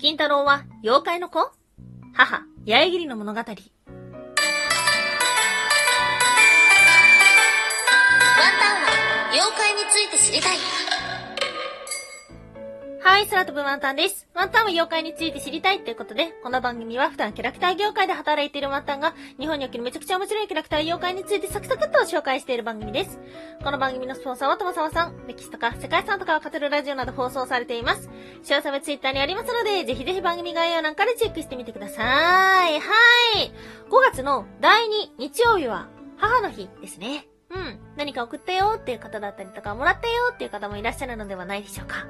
金太郎は妖怪の子？母、八重桐の物語。ワンタンは妖怪について知りたい。はい、空飛ぶワンタンです。ワンタンは妖怪について知りたいっていうことで、この番組は普段キャラクター業界で働いているワンタンが、日本におけるめちゃくちゃ面白いキャラクター妖怪についてサクサクっと紹介している番組です。この番組のスポンサーはともさまさん、歴史とか世界遺産とかを語るラジオなど放送されています。詳細はツイッターにありますので、ぜひぜひ番組概要欄からチェックしてみてください。はい。5月の第2日曜日は、母の日ですね。うん。何か送ったよっていう方だったりとか、もらったよっていう方もいらっしゃるのではないでしょうか。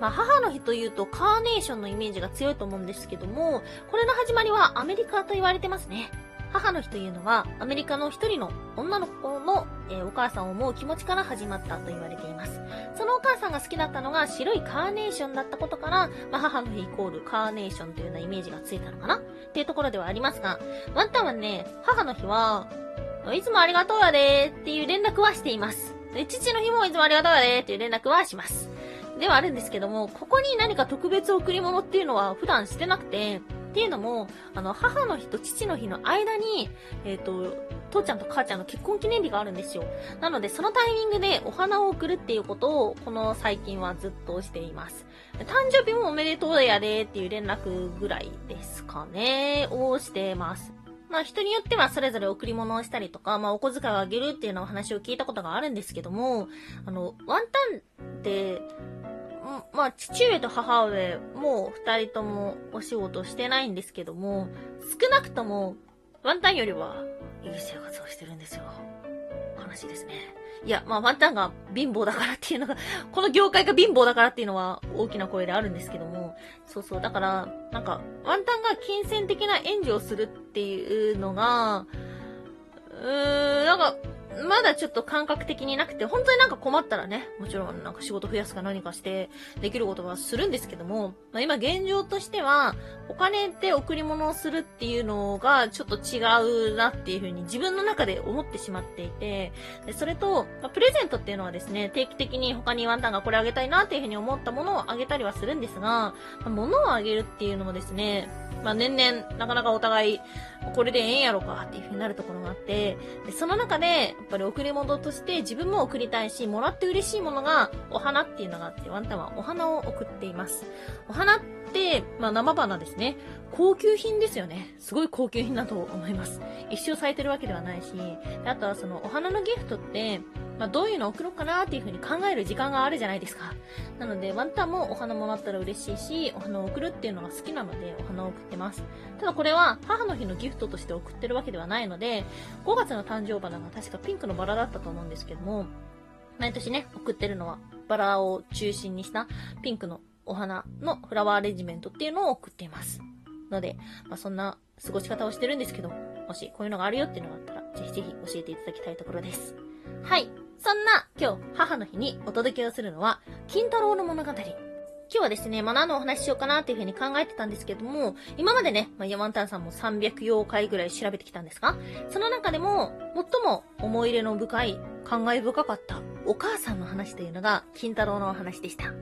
まあ、母の日というとカーネーションのイメージが強いと思うんですけども、これの始まりはアメリカと言われてますね。母の日というのは、アメリカの一人の女の子の、えー、お母さんを思う気持ちから始まったと言われています。そのお母さんが好きだったのが白いカーネーションだったことから、まあ、母の日イコールカーネーションというようなイメージがついたのかなっていうところではありますが、ワンタンはね、母の日は、いつもありがとうやでーっていう連絡はしています。で父の日もいつもありがとうやでーっていう連絡はします。ではあるんですけども、ここに何か特別贈り物っていうのは普段してなくて、っていうのも、あの、母の日と父の日の間に、えっ、ー、と、父ちゃんと母ちゃんの結婚記念日があるんですよ。なので、そのタイミングでお花を贈るっていうことを、この最近はずっとしています。誕生日もおめでとうやでっていう連絡ぐらいですかね、をしてます。まあ人によってはそれぞれ贈り物をしたりとか、まあお小遣いをあげるっていうのお話を聞いたことがあるんですけども、あの、ワンタンって、まあ、父上と母上、もう二人ともお仕事してないんですけども、少なくとも、ワンタンよりは、いい生活をしてるんですよ。悲しいですね。いや、まあ、ワンタンが貧乏だからっていうのが、この業界が貧乏だからっていうのは大きな声であるんですけども、そうそう、だから、なんか、ワンタンが金銭的な援助をするっていうのが、うーん、なんか、まだちょっと感覚的になくて、本当になんか困ったらね、もちろんなんか仕事増やすか何かしてできることはするんですけども、まあ、今現状としては、お金で贈り物をするっていうのがちょっと違うなっていうふうに自分の中で思ってしまっていて、でそれと、まあ、プレゼントっていうのはですね、定期的に他にワンタンがこれあげたいなっていうふうに思ったものをあげたりはするんですが、まあ、物をあげるっていうのもですね、まあ、年々なかなかお互いこれでええんやろかっていう風になるところがあって、でその中で、っぱり贈り物として自分も贈りたいし、もらって嬉しいものがお花っていうのがあって、ワンタンはお花を贈っています。お花って、まあ生花ですね。高級品ですよね。すごい高級品だと思います。一生咲いてるわけではないし、あとはそのお花のギフトって、まあ、どういうのを送ろうかなっていう風に考える時間があるじゃないですか。なので、ワンタンもお花もらったら嬉しいし、お花を送るっていうのが好きなので、お花を送ってます。ただこれは、母の日のギフトとして送ってるわけではないので、5月の誕生花が確かピンクのバラだったと思うんですけども、毎年ね、送ってるのは、バラを中心にしたピンクのお花のフラワーアレンジメントっていうのを送っています。ので、まあ、そんな過ごし方をしてるんですけど、もしこういうのがあるよっていうのがあったら、ぜひぜひ教えていただきたいところです。はい。そんな今日母の日にお届けをするのは、金太郎の物語。今日はですね、まあ、何のお話ししようかなっていうふうに考えてたんですけども、今までね、まあ、ヤマンタンさんも300妖怪ぐらい調べてきたんですが、その中でも、最も思い入れの深い、感慨深かったお母さんの話というのが、金太郎のお話でした。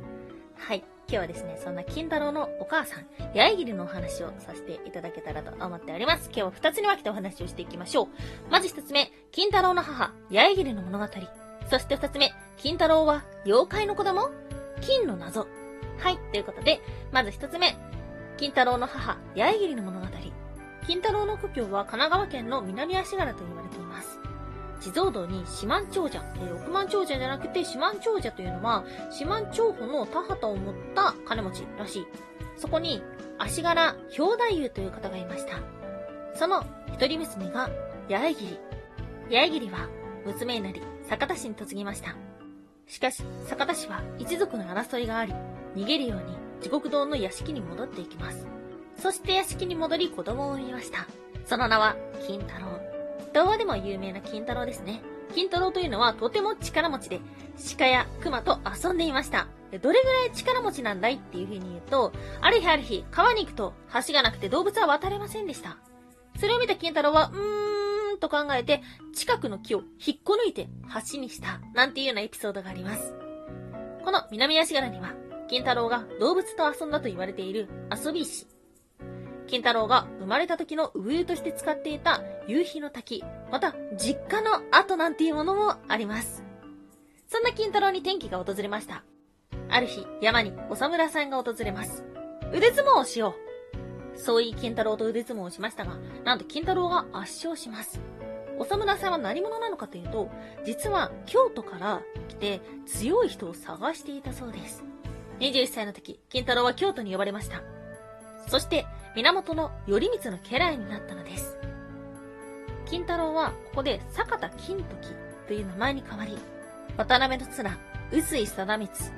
はい。日はですね、そんな金太郎のお母さん、八重桐のお話をさせていただけたらと思っております。今日は二つに分けてお話をしていきましょう。まず一つ目、金太郎の母、八重桐の物語。そして二つ目、金太郎は妖怪の子供金の謎。はい、ということで、まず一つ目、金太郎の母、八重桐の物語。金太郎の故郷は神奈川県の南足柄と言われています。地蔵堂に四万長者、えー、億万長者じゃなくて四万長者というのは、四万長保の田畑を持った金持ちらしい。そこに、足柄兵太夫という方がいました。その一人娘が、八重桐。八重桐は、娘になり、酒田市に嫁ぎました。しかし、酒田市は一族の争いがあり、逃げるように地獄堂の屋敷に戻っていきます。そして屋敷に戻り子供を産みました。その名は、金太郎。童話でも有名な金太郎ですね。金太郎というのはとても力持ちで、鹿や熊と遊んでいました。どれぐらい力持ちなんだいっていう風に言うと、ある日ある日、川に行くと橋がなくて動物は渡れませんでした。それを見た金太郎は、うーん、と考えて、近くの木を引っこ抜いて橋にした、なんていうようなエピソードがあります。この南足柄には、金太郎が動物と遊んだと言われている遊び石。金太郎が生まれた時の産湯として使っていた夕日の滝、また実家の跡なんていうものもあります。そんな金太郎に転機が訪れました。ある日、山にお侍さんが訪れます。腕相撲をしよう。そう言い金太郎と腕相撲をしましたが、なんと金太郎が圧勝します。お侍さんは何者なのかというと、実は京都から来て強い人を探していたそうです。21歳の時、金太郎は京都に呼ばれました。そして、源の頼光の家来になったのです。金太郎はここで坂田金時という名前に変わり、渡辺の綱、臼井貞光、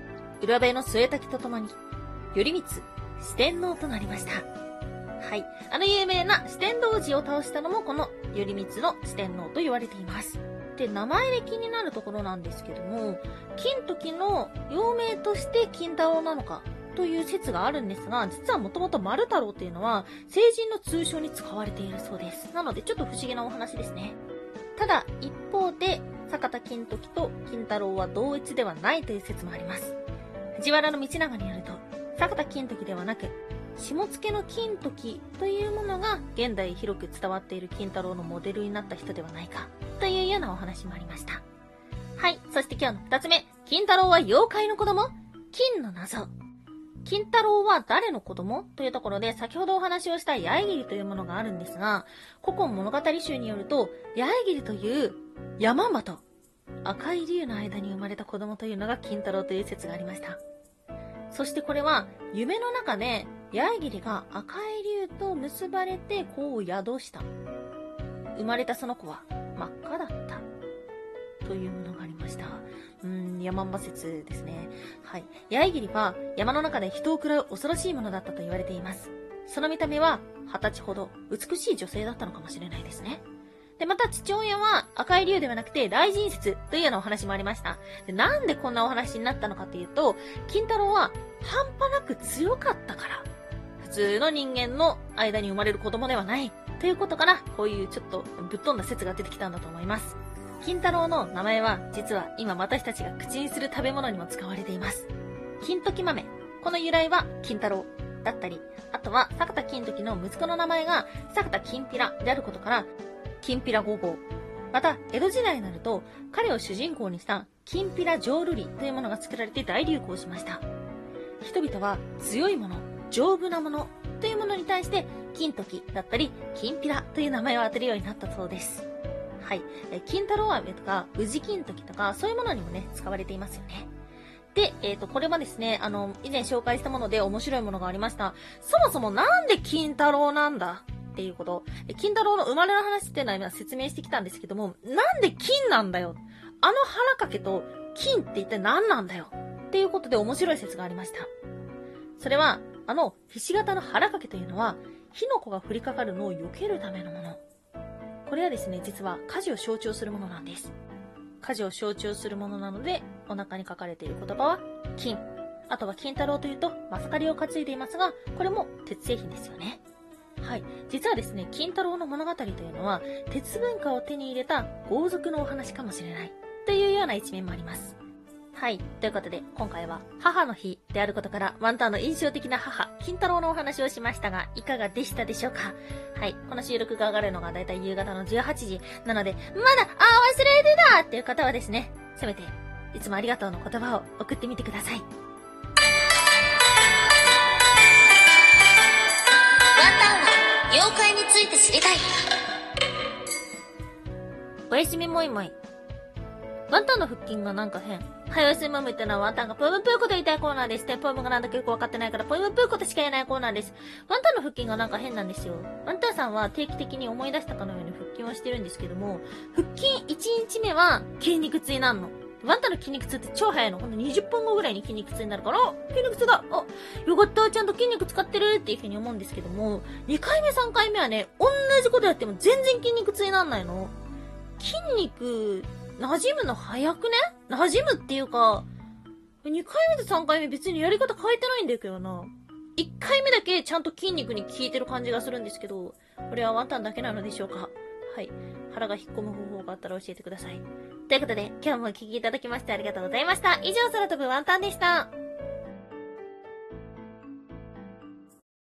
浦部の末滝と共に、頼光、四天王となりました。はい。あの有名な四天王寺を倒したのもこの頼光の四天王と言われています。で、名前で気になるところなんですけども、金時の幼名として金太郎なのかという説があるんですが、実はもともと丸太郎っていうのは、成人の通称に使われているそうです。なので、ちょっと不思議なお話ですね。ただ、一方で、坂田金時と金太郎は同一ではないという説もあります。藤原道長によると、坂田金時ではなく、下野の金時というものが現代広く伝わっている金太郎のモデルになった人ではないかというようなお話もありました。はい。そして今日の二つ目。金太郎は妖怪の子供金の謎。金太郎は誰の子供？というところで、先ほどお話をした八重桐というものがあるんですが、古今物語集によると、八重桐という山間と赤い竜の間に生まれた子供というのが金太郎という説がありました。そしてこれは、夢の中で、八重桐が赤い竜と結ばれて子を宿した。生まれたその子は真っ赤だった。というものがありました。うん、山ん説ですね。はい。八重桐は山の中で人を食らう恐ろしいものだったと言われています。その見た目は二十歳ほど美しい女性だったのかもしれないですね。で、また父親は赤い竜ではなくて大神説というようなお話もありました。で、なんでこんなお話になったのかというと、金太郎は半端なく強かったから。普通の人間の間に生まれる子供ではない。ということから、こういうちょっとぶっ飛んだ説が出てきたんだと思います。金太郎の名前は、実は今私たちが口にする食べ物にも使われています。金時豆。この由来は金太郎だったり、あとは坂田金時の息子の名前が坂田金ピラであることから、金ピラ5号。また、江戸時代になると、彼を主人公にした金ピラ浄瑠璃というものが作られて大流行しました。人々は強いもの、丈夫なものというものに対して、金時だったり、金ピラという名前を当てるようになったそうです。はい。え金太郎飴とか、宇治金時とか、そういうものにもね、使われていますよね。で、えっ、ー、と、これはですね、あの、以前紹介したもので面白いものがありました。そもそもなんで金太郎なんだっていうこと。金太郎の生まれの話っていうのは今説明してきたんですけども、なんで金なんだよあの腹掛けと金って一体何なんだよっていうことで面白い説がありました。それは、あの、ひし形の腹掛けというのは、火の粉が降りかかるのを避けるためのもの。これはですね、実は家事を象徴するものなんです。家事を象徴するものなので、お腹に書かれている言葉は、金。あとは金太郎というと、マスカリを担いでいますが、これも鉄製品ですよね。はい。実はですね、金太郎の物語というのは、鉄文化を手に入れた豪族のお話かもしれない。というような一面もあります。はい。ということで、今回は母の日であることから、ワンタンの印象的な母、金太郎のお話をしましたが、いかがでしたでしょうか？はい。この収録が上がるのがだいたい夕方の18時。なので、まだ、あ、忘れてたっていう方はですね、せめて、いつもありがとうの言葉を送ってみてください。ワンタンは、妖怪について知りたい。おやすみもいもい。ワンタンの腹筋がなんか変。はい、おやすみマムってのはワンタンがポイムプーコと言いたいコーナーです。で、ポイムがなんだかよくわかってないから、ポイムプーコとしか言えないコーナーです。ワンタンの腹筋がなんか変なんですよ。ワンタンさんは定期的に思い出したかのように腹筋をしてるんですけども、腹筋1日目は筋肉痛になるの。ワンタンの筋肉痛って超早いの。ほんと20分後ぐらいに筋肉痛になるから、筋肉痛だあ、よかった、ちゃんと筋肉使ってるっていう風に思うんですけども、2回目3回目はね、同じことやっても全然筋肉痛になんないの。筋肉馴染むの早くね？馴染むっていうか、2回目と3回目別にやり方変えてないんだけどな。1回目だけちゃんと筋肉に効いてる感じがするんですけど、これはワンタンだけなのでしょうか？はい。腹が引っ込む方法があったら教えてください。ということで、今日もお聴きいただきましてありがとうございました。以上、空飛ぶワンタンでした。